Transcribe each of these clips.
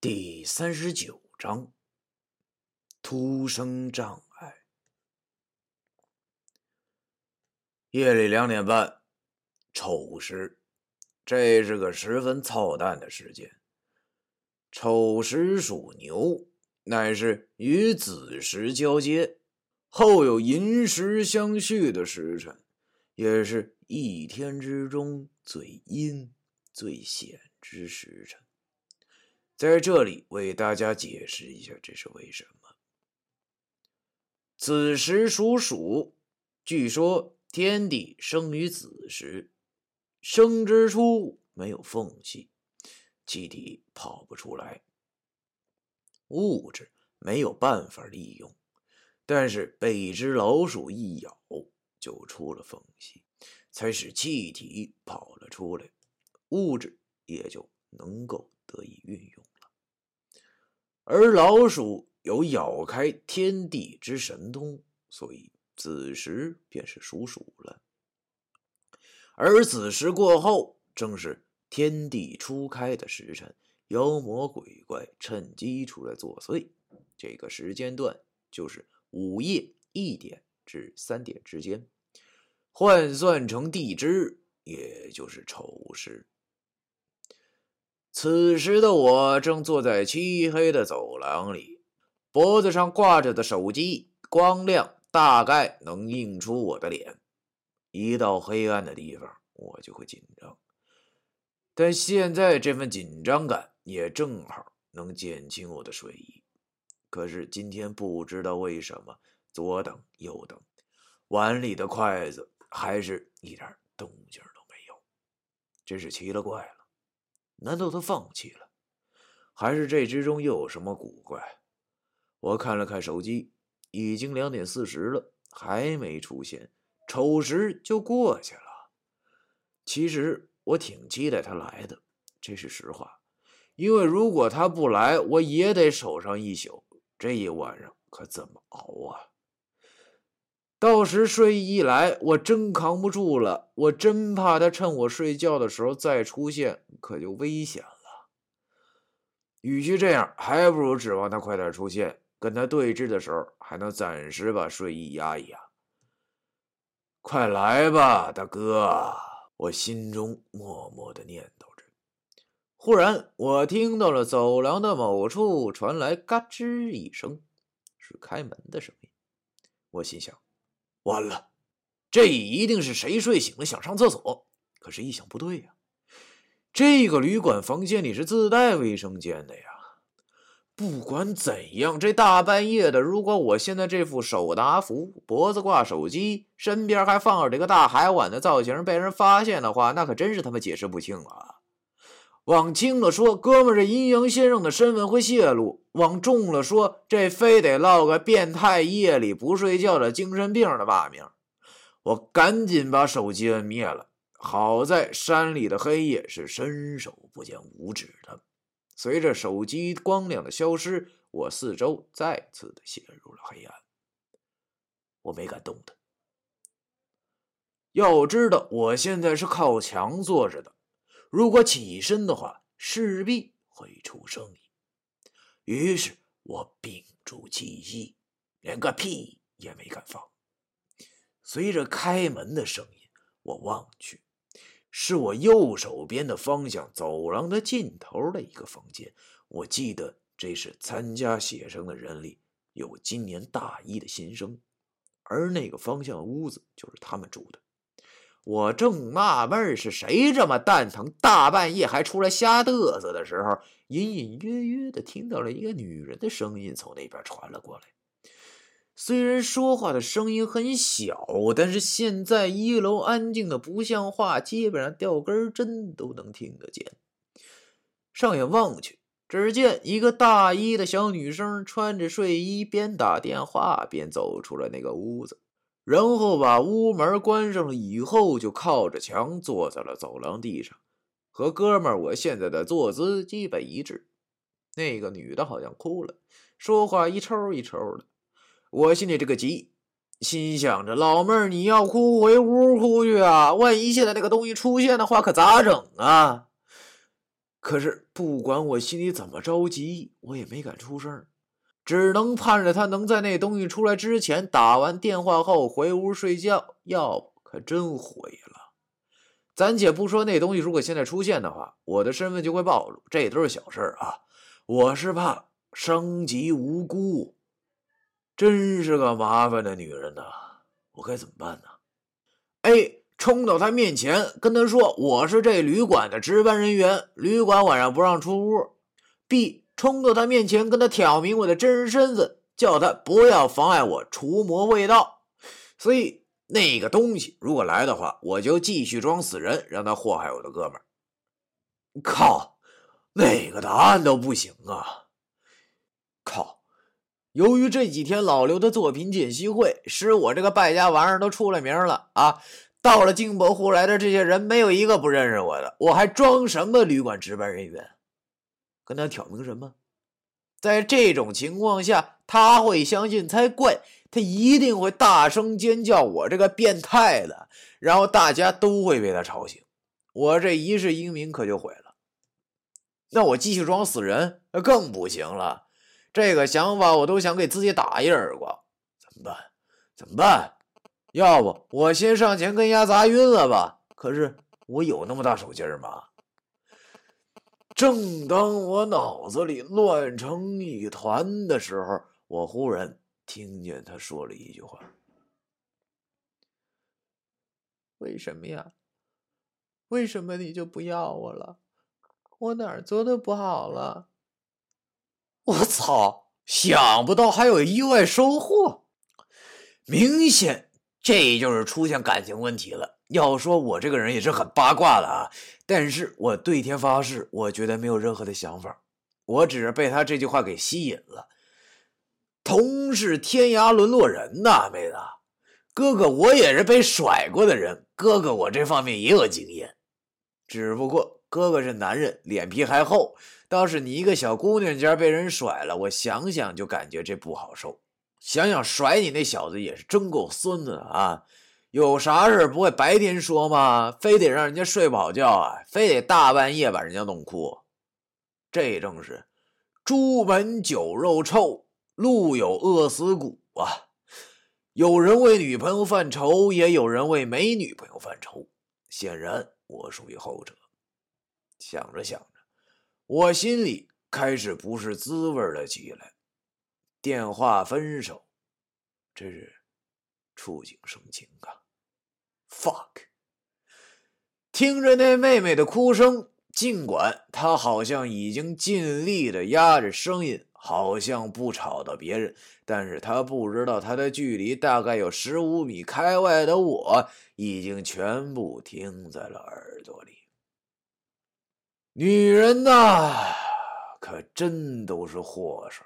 第三十九章：突生障碍。夜里两点半，丑时，这是个十分操蛋的时间。丑时属牛，乃是与子时交接，后有寅时相续的时辰，也是一天之中最阴、最险之时辰。在这里为大家解释一下，这是为什么。子时属鼠，据说天地生于子时，生之初没有缝隙，气体跑不出来，物质没有办法利用，但是被一只老鼠一咬就出了缝隙，才使气体跑了出来，物质也就能够得以运用。而老鼠有咬开天地之神通，所以子时便是属鼠了。而子时过后，正是天地初开的时辰，妖魔鬼怪趁机出来作祟。这个时间段就是午夜一点至三点之间，换算成地支，也就是丑时。此时的我正坐在漆黑的走廊里，脖子上挂着的手机光亮大概能映出我的脸。一到黑暗的地方，我就会紧张。但现在这份紧张感也正好能减轻我的睡意。可是今天不知道为什么，左等右等，碗里的筷子还是一点动静都没有，真是奇了怪了。难道他放弃了，还是这之中又有什么古怪？我看了看手机，已经两点四十了，还没出现，丑时就过去了。其实我挺期待他来的，这是实话，因为如果他不来，我也得守上一宿，这一晚上可怎么熬啊？到时睡意一来，我真扛不住了。我真怕他趁我睡觉的时候再出现，可就危险了。与其这样，还不如指望他快点出现，跟他对峙的时候还能暂时把睡意压一压。快来吧，大哥！我心中默默的念叨着。忽然，我听到了走廊的某处传来“嘎吱”一声，是开门的声音。我心想。完了，这一定是谁睡醒了想上厕所。可是，一想不对呀，这个旅馆房间里是自带卫生间的呀。不管怎样，这大半夜的，如果我现在这副手拿符，脖子挂手机，身边还放着这个大海碗的造型，被人发现的话，那可真是他妈解释不清了。往轻了说，哥们这阴阳先生的身份会泄露；往重了说，这非得落个变态夜里不睡觉的精神病的骂名。我赶紧把手机摁灭了。好在山里的黑夜是伸手不见五指的。随着手机光亮的消失，我四周再次的陷入了黑暗。我没敢动弹。要知道，我现在是靠墙坐着的。如果起身的话，势必会出声音。于是我屏住气息，连个屁也没敢放。随着开门的声音，我望去，是我右手边的方向走廊的尽头的一个房间。我记得这是参加写生的人里有今年大一的新生，而那个方向的屋子就是他们住的。我正纳闷是谁这么蛋疼，大半夜还出来瞎嘚瑟的时候，隐隐约约的听到了一个女人的声音从那边传了过来。虽然说话的声音很小，但是现在一楼安静的不像话，基本上掉根针都能听得见。上眼望去，只见一个大一的小女生穿着睡衣，边打电话边走出了那个屋子。然后把屋门关上了，以后就靠着墙坐在了走廊地上，和哥们儿我现在的坐姿基本一致。那个女的好像哭了，说话一抽一抽的。我心里这个急，心想着老妹儿你要哭回屋哭去啊，万一现在那个东西出现的话，可咋整啊？可是不管我心里怎么着急，我也没敢出声，只能盼着他能在那东西出来之前打完电话后回屋睡觉。要不可真毁了。暂且不说那东西如果现在出现的话，我的身份就会暴露，这都是小事啊。我是怕伤及无辜，真是个麻烦的女人呐！我该怎么办呢？A 冲到他面前，跟他说我是这旅馆的值班人员，旅馆晚上不让出屋。B 冲到他面前，跟他挑明我的真实身份，叫他不要妨碍我除魔卫道。所以那个东西如果来的话，我就继续装死人，让他祸害我的哥们。靠！哪个答案都不行啊！靠！由于这几天老刘的作品解析会，使我这个败家玩意儿都出了名了啊！到了金伯湖来的这些人，没有一个不认识我的。我还装什么旅馆值班人员？跟他挑明什么？在这种情况下，他会相信才怪！他一定会大声尖叫：“我这个变态的！”然后大家都会被他吵醒，我这一世英名可就毁了。那我继续装死人，那更不行了。这个想法我都想给自己打一耳光。怎么办？怎么办？要不我先上前跟丫砸晕了吧？可是我有那么大手劲儿吗？正当我脑子里乱成一团的时候，我忽然听见他说了一句话：“为什么呀？为什么你就不要我了？”我哪儿做的不好了？我操！想不到还有意外收获，明显这就是出现感情问题了。要说我这个人也是很八卦的啊，但是我对天发誓，我觉得没有任何的想法，我只是被他这句话给吸引了。同是天涯沦落人呐，妹子，哥哥我也是被甩过的人，哥哥我这方面也有经验，只不过。哥哥是男人，脸皮还厚。倒是你一个小姑娘家被人甩了，我想想就感觉这不好受。想想甩你那小子也是真够孙子的啊！有啥事不会白天说吗？非得让人家睡不好觉啊？非得大半夜把人家弄哭？这正是朱门酒肉臭，路有饿死骨啊！有人为女朋友犯愁，也有人为没女朋友犯愁。显然，我属于后者。想着想着，我心里开始不是滋味了起来。电话分手，这是触景生情啊！fuck，听着那妹妹的哭声，尽管她好像已经尽力的压着声音，好像不吵到别人，但是她不知道，她的距离大概有十五米开外的我，已经全部听在了耳朵里。女人呐，可真都是祸事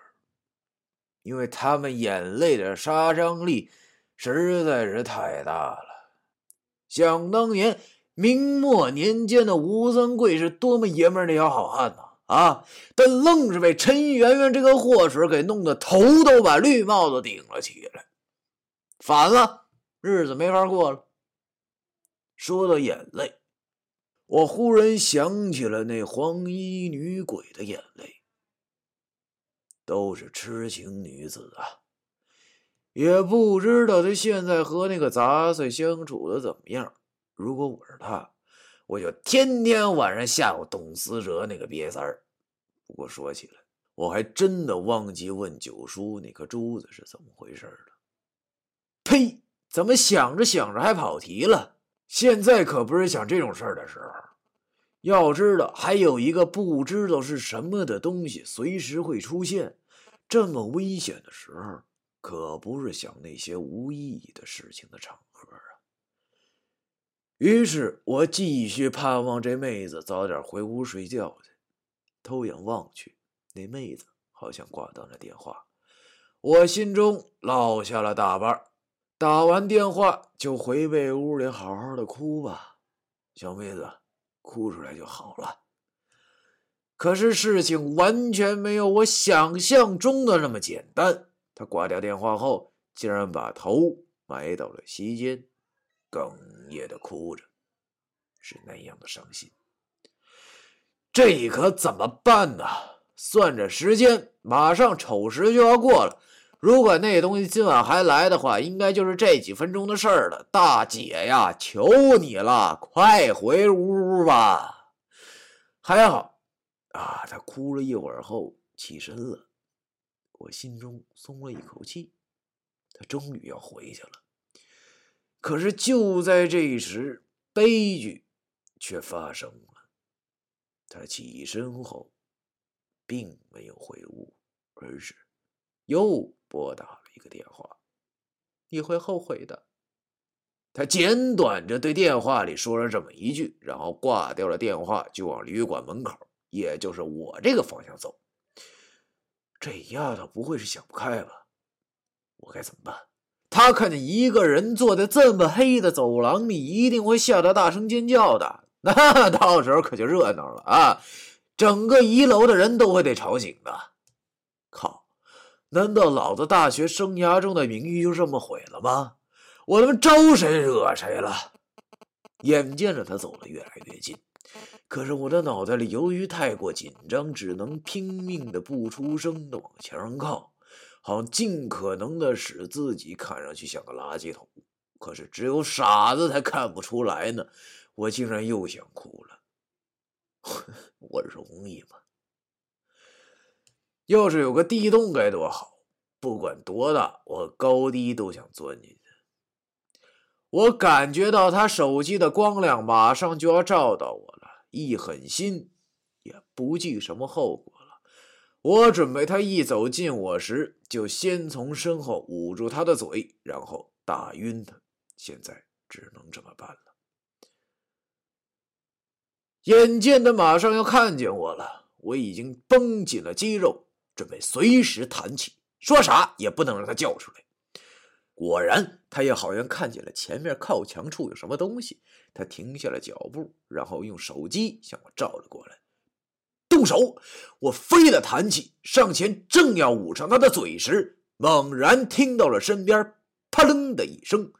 因为他们眼泪的杀伤力实在是太大了。想当年，明末年间的吴三桂是多么爷们的条好汉呐！啊，但愣是被陈圆圆这个祸水给弄得头都把绿帽子顶了起来，反了，日子没法过了。说到眼泪。我忽然想起了那黄衣女鬼的眼泪，都是痴情女子啊！也不知道她现在和那个杂碎相处的怎么样。如果我是她，我就天天晚上吓唬董思哲那个瘪三儿。不过说起来，我还真的忘记问九叔那颗珠子是怎么回事了。呸！怎么想着想着还跑题了？现在可不是想这种事儿的时候。要知道，还有一个不知道是什么的东西随时会出现。这么危险的时候，可不是想那些无意义的事情的场合啊。于是我继续盼望这妹子早点回屋睡觉去。偷眼望去，那妹子好像挂断了电话。我心中落下了大半。打完电话就回被屋里好好的哭吧，小妹子，哭出来就好了。可是事情完全没有我想象中的那么简单。他挂掉电话后，竟然把头埋到了席间，哽咽的哭着，是那样的伤心。这可怎么办呢？算着时间，马上丑时就要过了。如果那东西今晚还来的话，应该就是这几分钟的事儿了。大姐呀，求你了，快回屋吧！还好啊，他哭了一会儿后起身了，我心中松了一口气，他终于要回去了。可是就在这时，悲剧却发生了。他起身后，并没有回屋，而是又。拨打了一个电话，你会后悔的。他简短着对电话里说了这么一句，然后挂掉了电话，就往旅馆门口，也就是我这个方向走。这丫头不会是想不开吧？我该怎么办？她看见一个人坐在这么黑的走廊里，一定会吓得大声尖叫的。那到时候可就热闹了啊！整个一楼的人都会被吵醒的。靠！难道老子大学生涯中的名誉就这么毁了吗？我他妈招谁惹谁了？眼见着他走了越来越近，可是我的脑袋里由于太过紧张，只能拼命的不出声的往墙上靠，好尽可能的使自己看上去像个垃圾桶。可是只有傻子才看不出来呢，我竟然又想哭了。我容易吗？要是有个地洞该多好！不管多大，我高低都想钻进去。我感觉到他手机的光亮马上就要照到我，一狠心也不计什么后果了。我准备他一走近我时，就先从身后捂住他的嘴，然后打晕他。现在只能这么办了。眼见他马上要看见我了，我已经绷紧了肌肉。准备随时弹起，说啥也不能让他叫出来。果然，他也好像看见了前面靠墙处有什么东西，他停下了脚步，然后用手机向我照了过来。动手！我飞了弹起，上前正要捂上他的嘴时，猛然听到了身边啪楞的一声。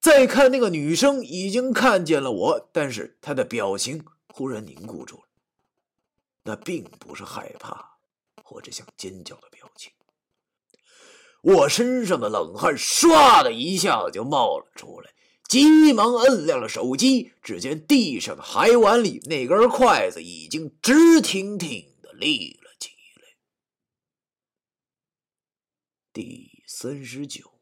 再看那个女生，已经看见了我，但是她的表情忽然凝固住了，那并不是害怕。或者想尖叫的表情，我身上的冷汗唰的一下就冒了出来，急忙摁亮了手机。只见地上的海碗里那根筷子已经直挺挺的立了起来。第三十九。